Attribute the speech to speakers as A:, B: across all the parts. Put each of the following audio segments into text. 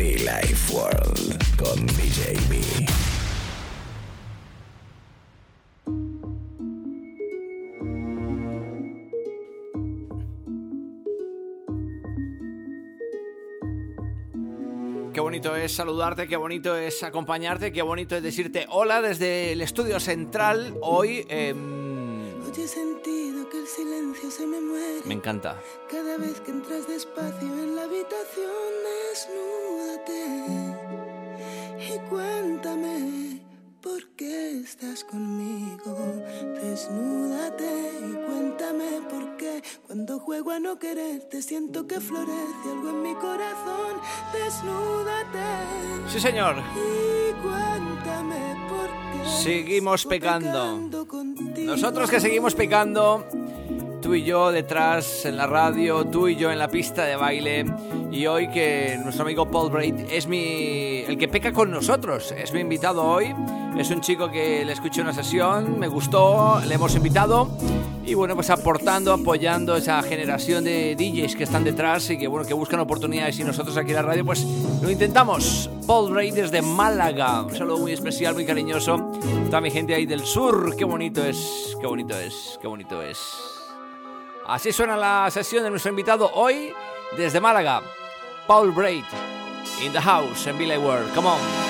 A: Life World con DJB.
B: Qué bonito es saludarte, qué bonito es acompañarte, qué bonito es decirte hola desde el estudio central. Hoy em,
C: Hoy he sentido que el silencio se me muere.
B: me encanta.
C: Cada vez que entras despacio en la habitación, desnúdate y cuéntame por qué estás conmigo. Desnúdate y cuéntame por qué cuando juego a no quererte siento que florece algo en mi corazón. Desnúdate
B: Sí, señor.
C: y cuéntame por qué
B: Seguimos pecando. Nosotros que seguimos pecando, tú y yo detrás en la radio, tú y yo en la pista de baile. Y hoy que nuestro amigo Paul Braid es mi. el que peca con nosotros. Es mi invitado hoy. Es un chico que le escuché una sesión, me gustó, le hemos invitado. Y bueno, pues aportando, apoyando esa generación de DJs que están detrás y que bueno, que buscan oportunidades y nosotros aquí en la radio, pues lo intentamos. Paul Braid desde Málaga. Un saludo muy especial, muy cariñoso. Toda mi gente ahí del sur. Qué bonito es, qué bonito es, qué bonito es. Así suena la sesión de nuestro invitado hoy desde Málaga. Paul Braid. In the house en Billy World. Come on.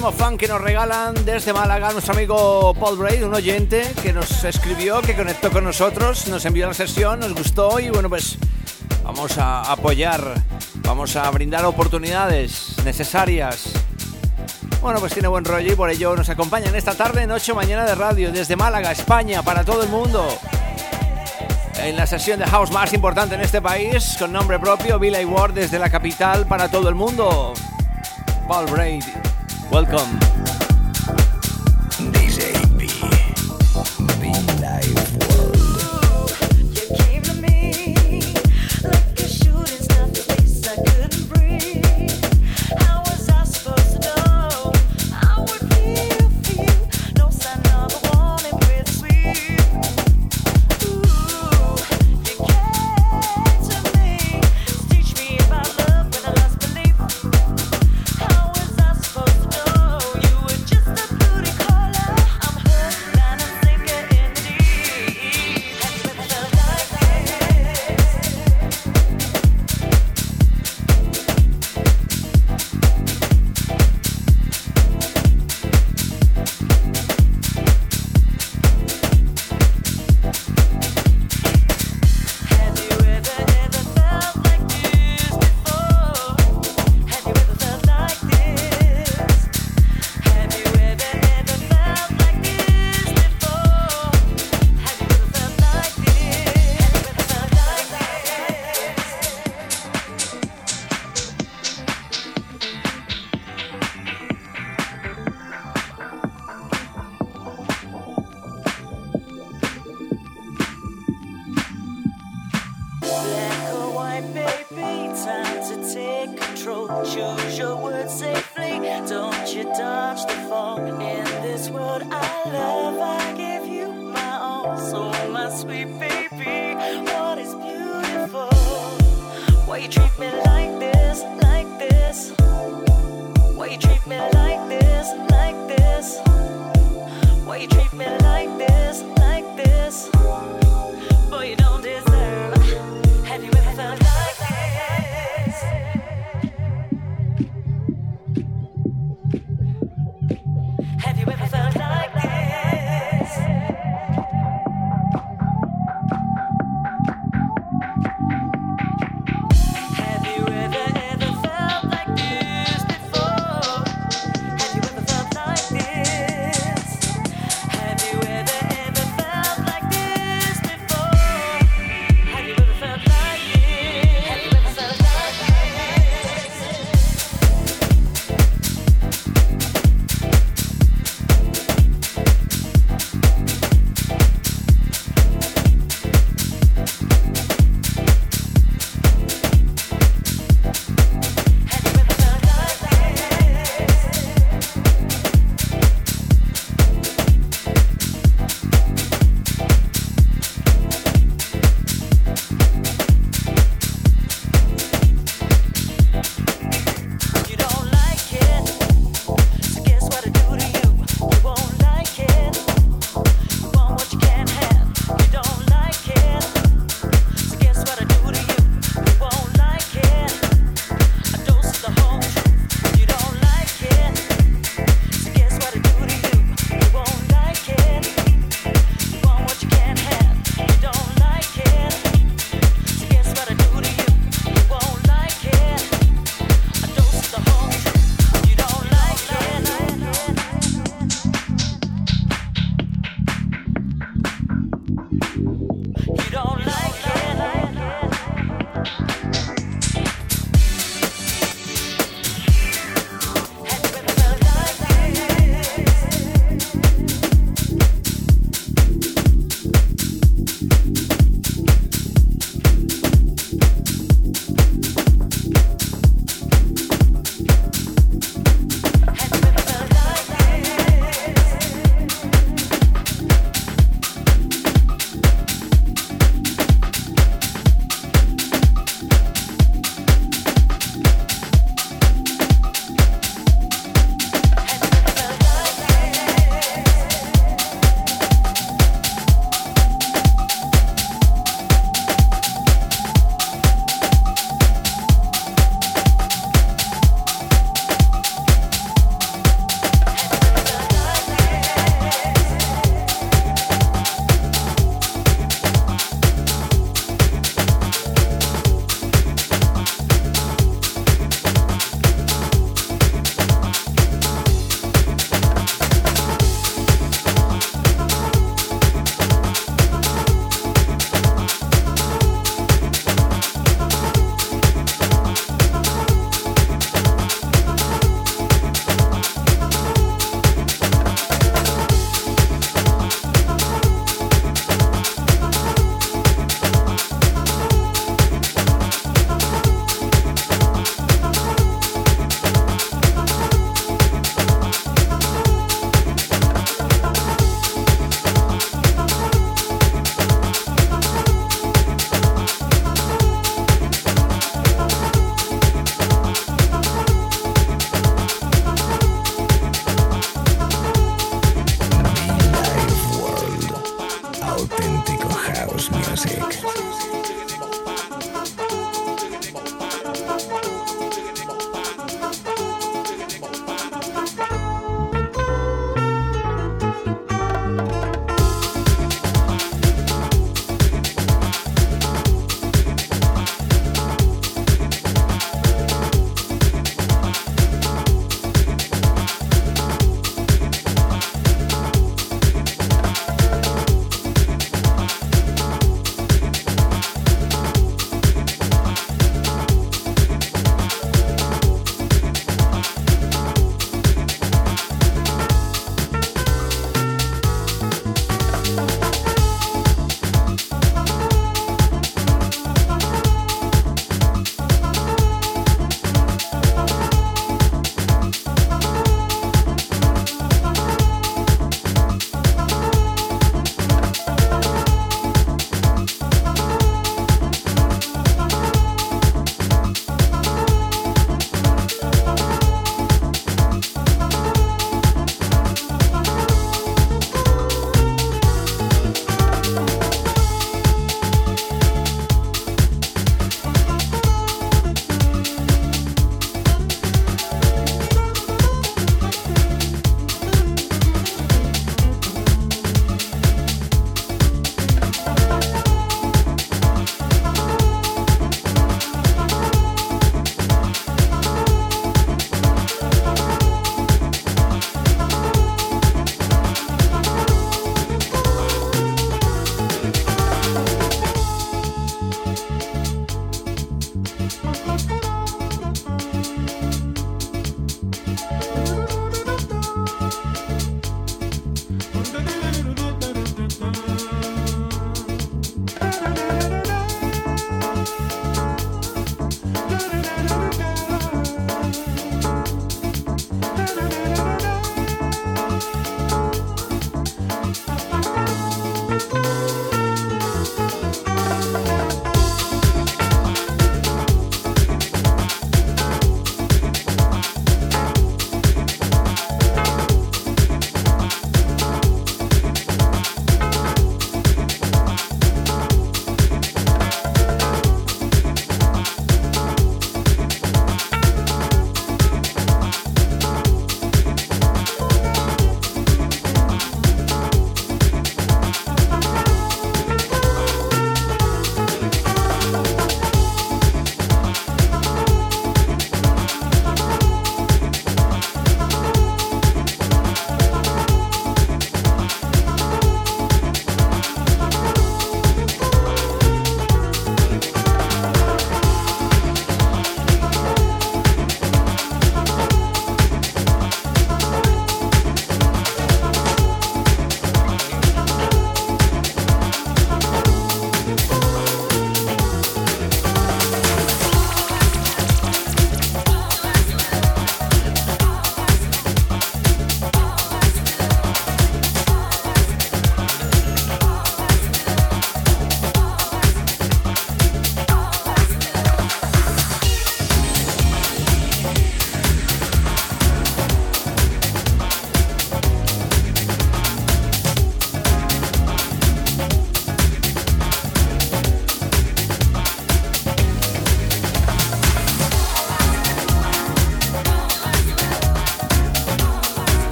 D: Fan que nos regalan desde Málaga nuestro amigo Paul Braid, un oyente que nos escribió, que conectó con nosotros, nos envió la sesión, nos gustó y bueno pues vamos a apoyar, vamos a brindar oportunidades necesarias. Bueno, pues tiene buen rollo y por ello nos acompaña en esta tarde, noche, mañana de radio desde Málaga, España, para todo el mundo. En la sesión de house más importante en este país, con nombre propio, Billy Ward desde la capital para todo el mundo. Paul Braid. Welcome.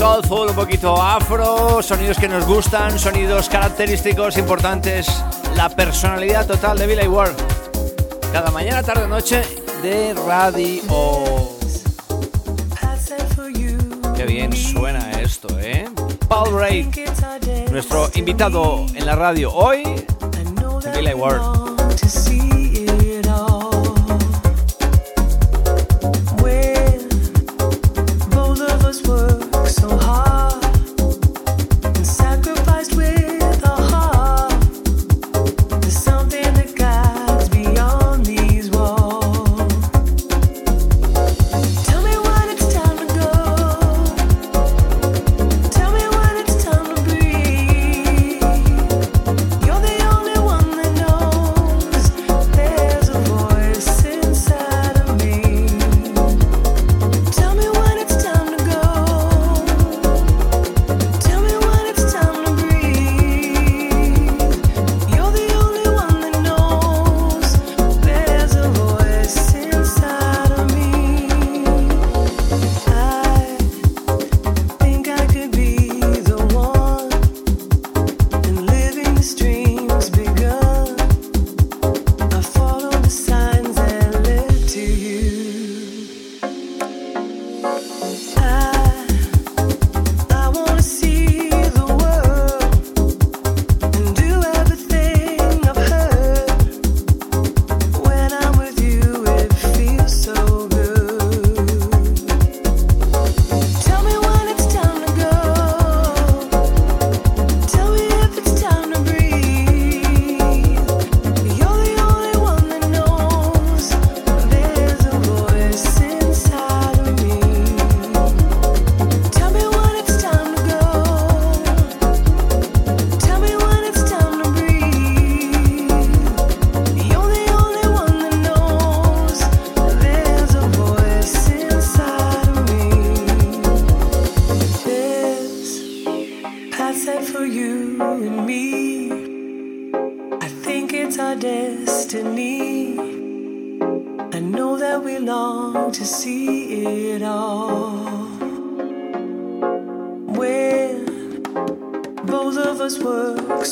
C: Soulful, un poquito afro, sonidos que nos gustan, sonidos característicos importantes, la personalidad total de Billy Ward. Cada mañana, tarde, noche de radio. Qué bien suena esto, ¿eh? Paul Ray, nuestro invitado en la radio hoy, Billy Ward.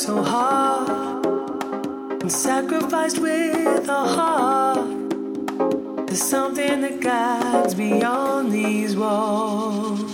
C: So hard and sacrificed with our heart. There's something that guides beyond these walls.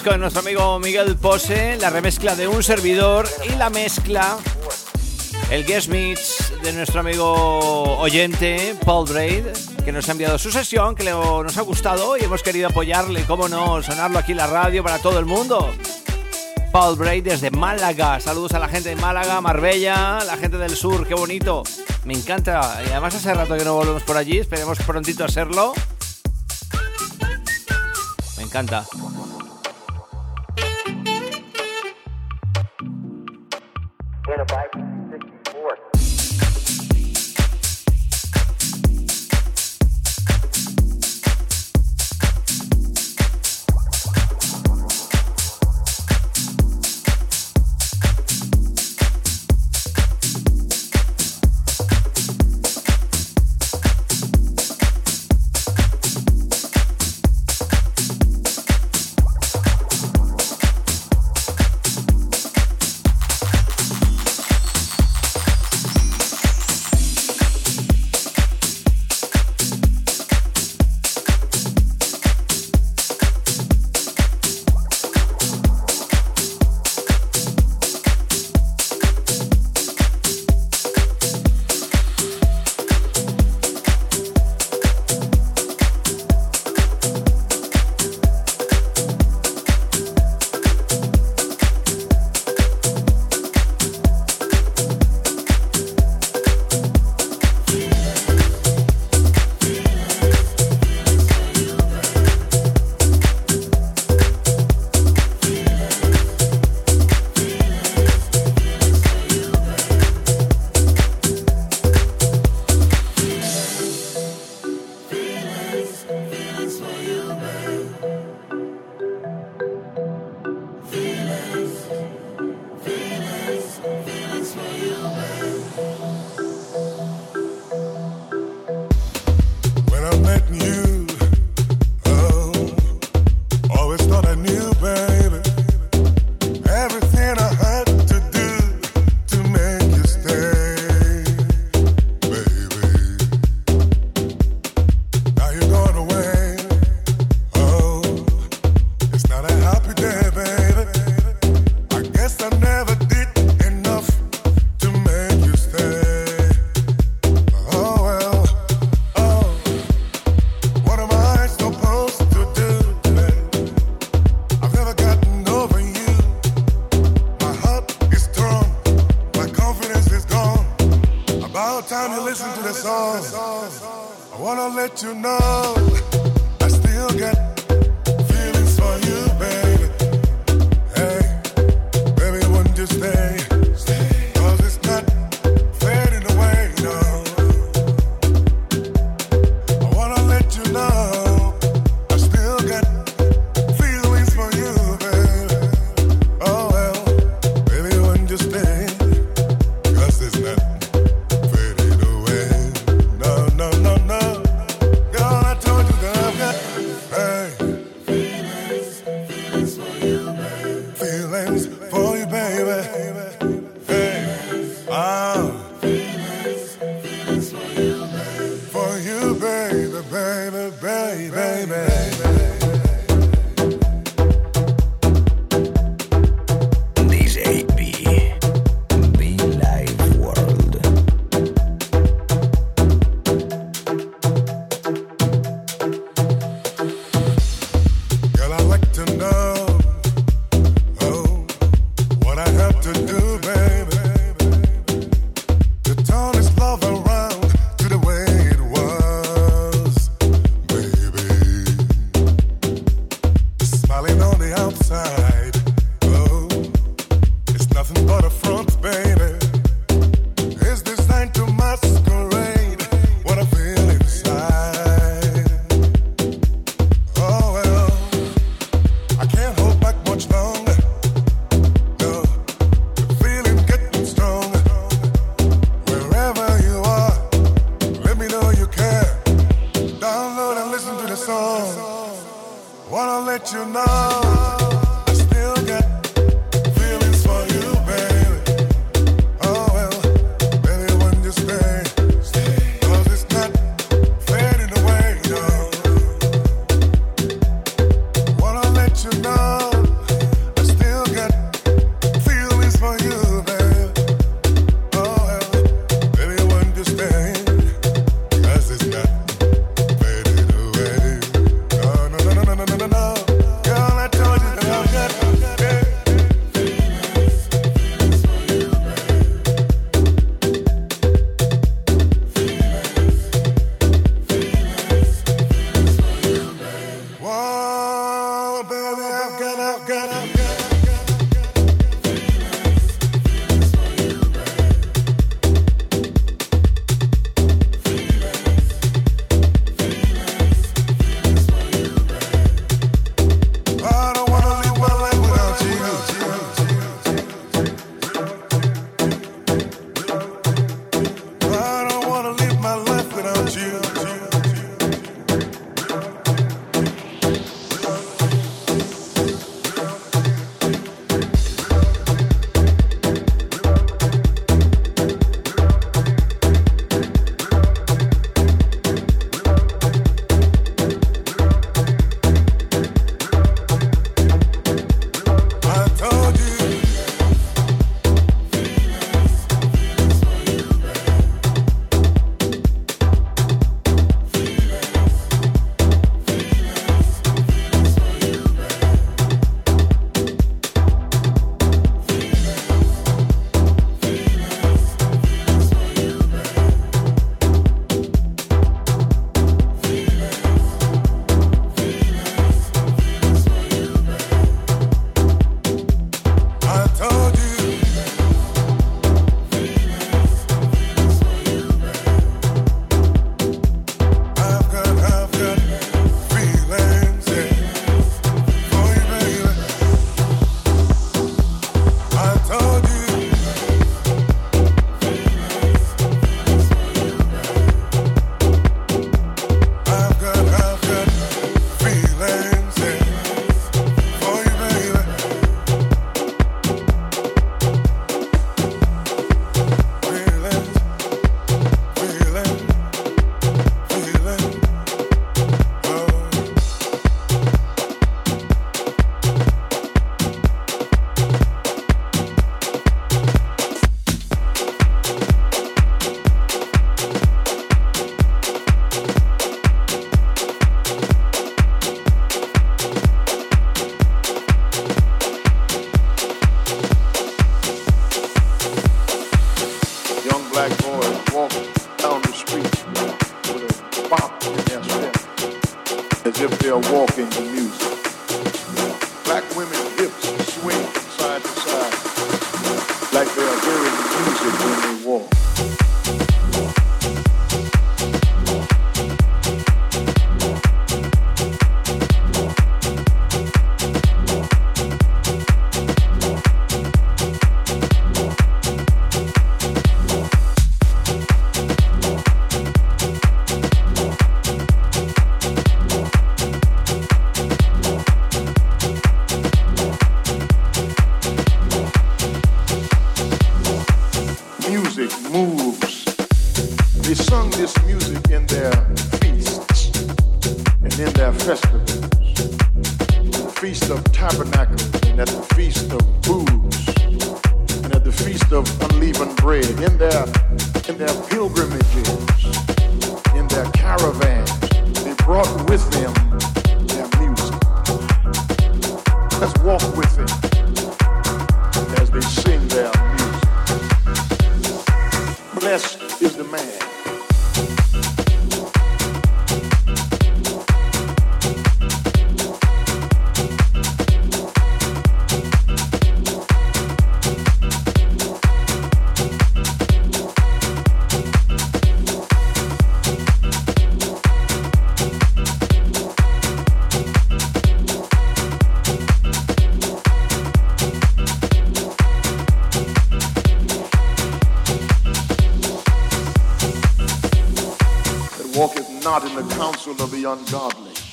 B: Disco de nuestro amigo Miguel Pose, la remezcla de un servidor y la mezcla, el guest mix de nuestro amigo oyente Paul Braid, que nos ha enviado su sesión, que nos ha gustado y hemos querido apoyarle, cómo no, sonarlo aquí en la radio para todo el mundo. Paul Braid desde Málaga. Saludos a la gente de Málaga, Marbella, la gente del sur, qué bonito. Me encanta. Además hace rato que no volvemos por allí, esperemos prontito hacerlo. Me encanta.
E: wanna let you know I still got Wanna let you
F: know.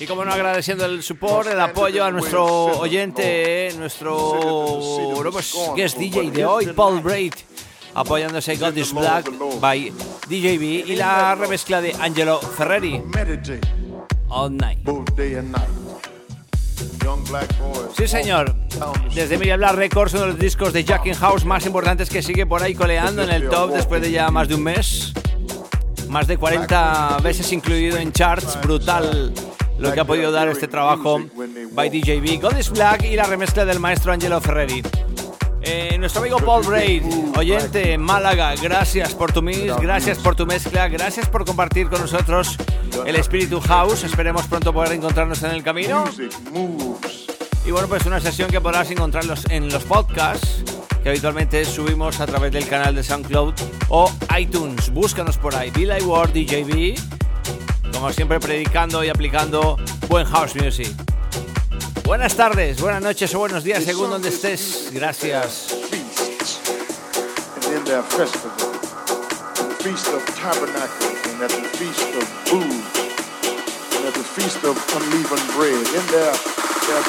F: Como no agradeciendo el support, el apoyo a nuestro oyente, nuestro pues, guest DJ de hoy, Paul Braid, apoyándose God is Black by DJB y la remezcla de Angelo Ferreri, All Night. Sí, señor. Desde Miriam Black Records, uno de los discos de Jackin House más importantes que sigue por ahí coleando en el top después de ya más de un mes más de 40 veces incluido en charts, brutal lo que ha podido dar este trabajo by DJB, God is Black y la remezcla del maestro Angelo Ferreri. Eh, nuestro amigo Paul Braid, oyente Málaga, gracias por tu mix, gracias por tu mezcla, gracias por compartir con nosotros el espíritu house. Esperemos pronto poder encontrarnos en el camino. Y bueno, pues una sesión que podrás encontrar en los podcasts que habitualmente subimos a través del canal de SoundCloud o iTunes. Búscanos por ahí, Billy Ward DJB, como siempre predicando y aplicando buen house music. Buenas tardes, buenas noches o buenos días según donde estés. Gracias.
G: Feast of Unleavened Bread. In their, their